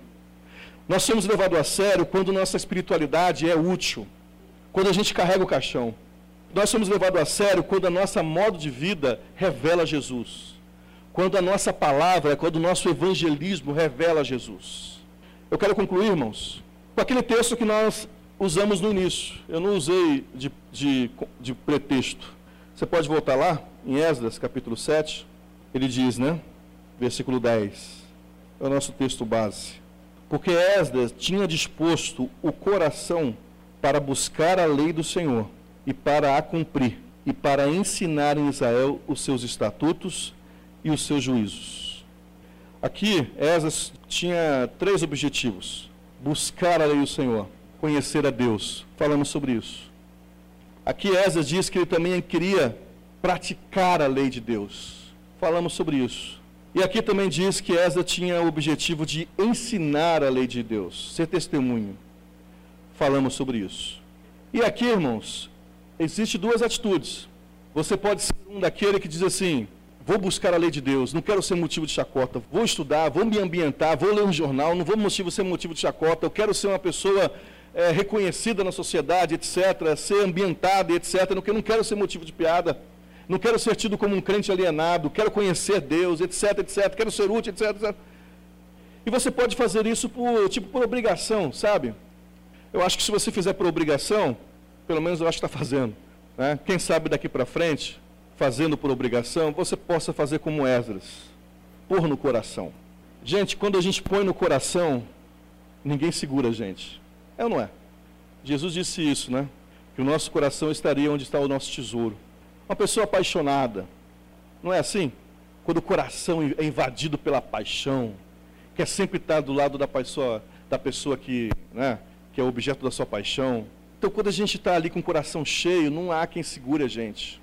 Nós somos levados a sério quando nossa espiritualidade é útil, quando a gente carrega o caixão. Nós somos levados a sério quando a nossa modo de vida revela Jesus. Quando a nossa palavra, quando o nosso evangelismo revela Jesus. Eu quero concluir, irmãos, com aquele texto que nós usamos no início. Eu não usei de, de, de pretexto. Você pode voltar lá? em Esdras, capítulo 7, ele diz, né? Versículo 10. É o nosso texto base. Porque Esdras tinha disposto o coração para buscar a lei do Senhor e para a cumprir, e para ensinar em Israel os seus estatutos e os seus juízos. Aqui, Esdras tinha três objetivos: buscar a lei do Senhor, conhecer a Deus. Falamos sobre isso. Aqui, Esdras diz que ele também queria praticar a lei de Deus. Falamos sobre isso. E aqui também diz que Esa tinha o objetivo de ensinar a lei de Deus, ser testemunho. Falamos sobre isso. E aqui, irmãos, existem duas atitudes. Você pode ser um daquele que diz assim: vou buscar a lei de Deus, não quero ser motivo de chacota, vou estudar, vou me ambientar, vou ler um jornal, não vou motivo, ser motivo de chacota, eu quero ser uma pessoa é, reconhecida na sociedade, etc., ser ambientada, etc., eu não quero ser motivo de piada não quero ser tido como um crente alienado, quero conhecer Deus, etc, etc, quero ser útil, etc, etc. E você pode fazer isso por, tipo, por obrigação, sabe? Eu acho que se você fizer por obrigação, pelo menos eu acho que está fazendo. Né? Quem sabe daqui para frente, fazendo por obrigação, você possa fazer como Esdras, pôr no coração. Gente, quando a gente põe no coração, ninguém segura a gente. É ou não é? Jesus disse isso, né? Que o nosso coração estaria onde está o nosso tesouro. Uma pessoa apaixonada, não é assim? Quando o coração é invadido pela paixão, quer sempre estar do lado da pessoa, da pessoa que, né, que é objeto da sua paixão. Então, quando a gente está ali com o coração cheio, não há quem segure a gente.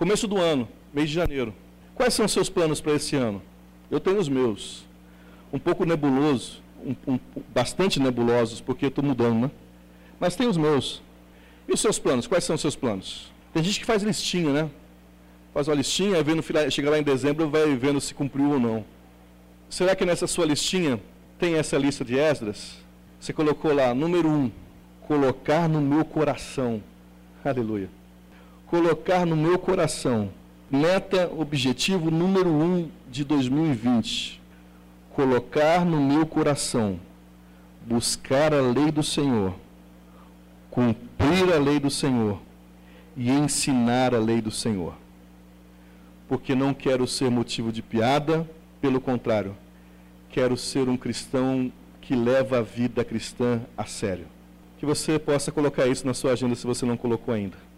Começo do ano, mês de janeiro. Quais são os seus planos para esse ano? Eu tenho os meus. Um pouco nebuloso, um, um, bastante nebulosos, porque estou mudando, né? Mas tem os meus. E os seus planos? Quais são os seus planos? Tem gente que faz listinha, né? Faz uma listinha, vendo, chega lá em dezembro vai vendo se cumpriu ou não. Será que nessa sua listinha tem essa lista de Esdras? Você colocou lá, número um, colocar no meu coração. Aleluia. Colocar no meu coração. Meta, objetivo número um de 2020. Colocar no meu coração. Buscar a lei do Senhor. Cumprir a lei do Senhor e ensinar a lei do Senhor. Porque não quero ser motivo de piada, pelo contrário, quero ser um cristão que leva a vida cristã a sério. Que você possa colocar isso na sua agenda se você não colocou ainda.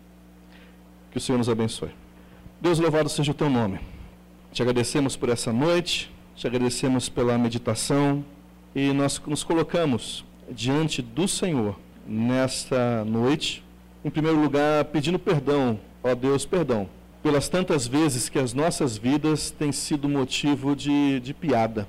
Que o Senhor nos abençoe. Deus louvado seja o teu nome. Te agradecemos por essa noite, te agradecemos pela meditação e nós nos colocamos diante do Senhor nesta noite em primeiro lugar, pedindo perdão, ó Deus, perdão, pelas tantas vezes que as nossas vidas têm sido motivo de, de piada.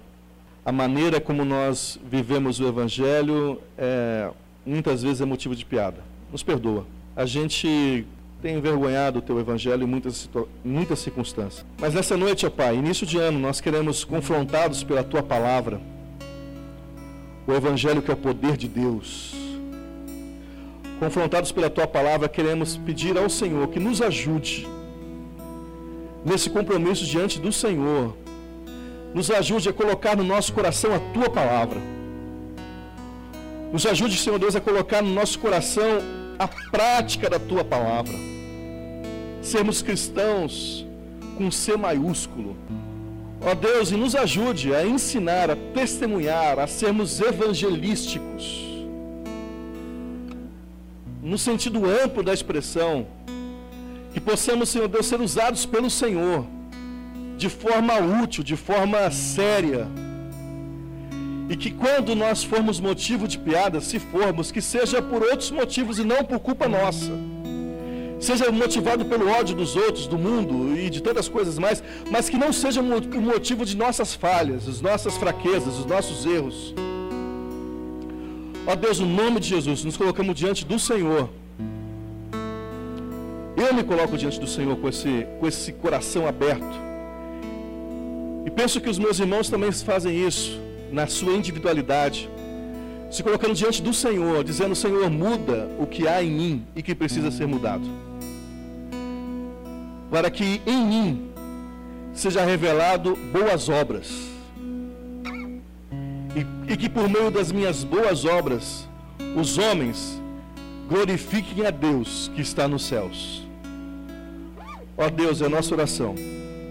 a maneira como nós vivemos o Evangelho é, muitas vezes é motivo de piada. Nos perdoa. A gente tem envergonhado o teu Evangelho em muitas, muitas circunstâncias. Mas nessa noite, ó Pai, início de ano, nós queremos, confrontados pela tua palavra, o Evangelho que é o poder de Deus. Confrontados pela tua palavra, queremos pedir ao Senhor que nos ajude nesse compromisso diante do Senhor nos ajude a colocar no nosso coração a tua palavra. Nos ajude, Senhor Deus, a colocar no nosso coração a prática da tua palavra. Sermos cristãos com C maiúsculo. Ó Deus, e nos ajude a ensinar, a testemunhar, a sermos evangelísticos. No sentido amplo da expressão, que possamos, Senhor Deus, ser usados pelo Senhor de forma útil, de forma séria. E que quando nós formos motivo de piada, se formos, que seja por outros motivos e não por culpa nossa. Seja motivado pelo ódio dos outros, do mundo e de tantas coisas mais, mas que não seja o motivo de nossas falhas, as nossas fraquezas, os nossos erros. Ó Deus, no nome de Jesus, nos colocamos diante do Senhor. Eu me coloco diante do Senhor com esse, com esse coração aberto e penso que os meus irmãos também fazem isso, na sua individualidade, se colocando diante do Senhor, dizendo: Senhor, muda o que há em mim e que precisa ser mudado. Para que em mim seja revelado boas obras. E, e que por meio das minhas boas obras, os homens glorifiquem a Deus que está nos céus. Ó Deus, é nossa oração.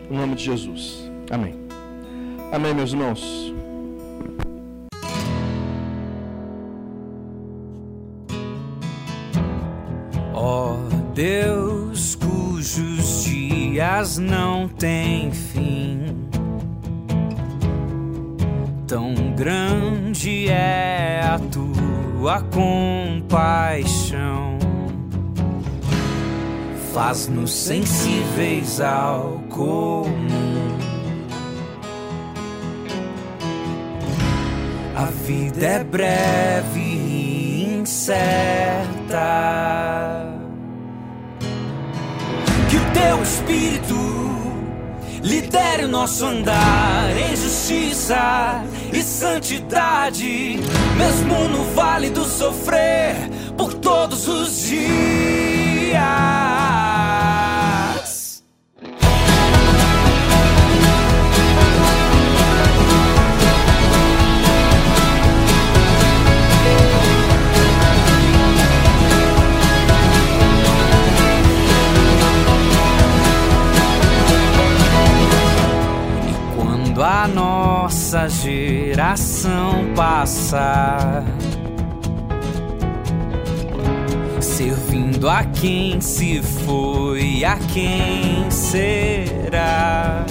Em nome de Jesus. Amém. Amém, meus irmãos.
Ó oh, Deus, dias não têm fim, tão grande é a tua compaixão. Faz-nos sensíveis ao comum A vida é breve e incerta. Lidere o nosso andar em justiça e santidade, mesmo no vale do sofrer por todos os dias. Nossa geração passar, servindo a quem se foi, a quem será.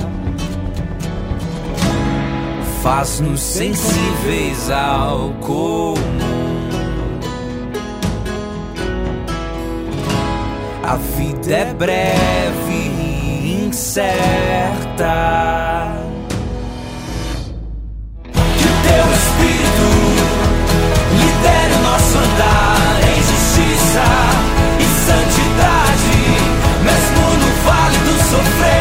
Faz-nos sensíveis ao comum. A vida é breve e incerta. Lidere o nosso andar em justiça e santidade, mesmo no vale do sofrer,